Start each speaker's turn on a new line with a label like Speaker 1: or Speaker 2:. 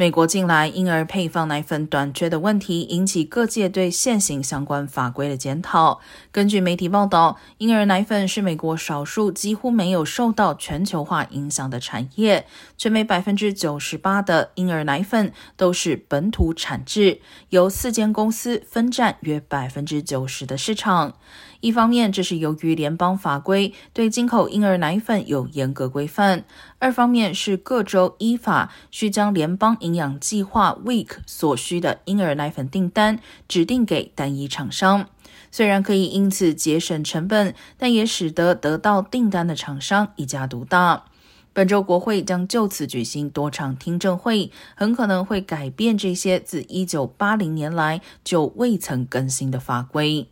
Speaker 1: 美国近来婴儿配方奶粉短缺的问题，引起各界对现行相关法规的检讨。根据媒体报道，婴儿奶粉是美国少数几乎没有受到全球化影响的产业，全美百分之九十八的婴儿奶粉都是本土产制，由四间公司分占约百分之九十的市场。一方面，这是由于联邦法规对进口婴儿奶粉有严格规范；二方面是各州依法需将联邦营养计划 （WEEK） 所需的婴儿奶粉订单指定给单一厂商。虽然可以因此节省成本，但也使得得到订单的厂商一家独大。本周国会将就此举行多场听证会，很可能会改变这些自一九八零年来就未曾更新的法规。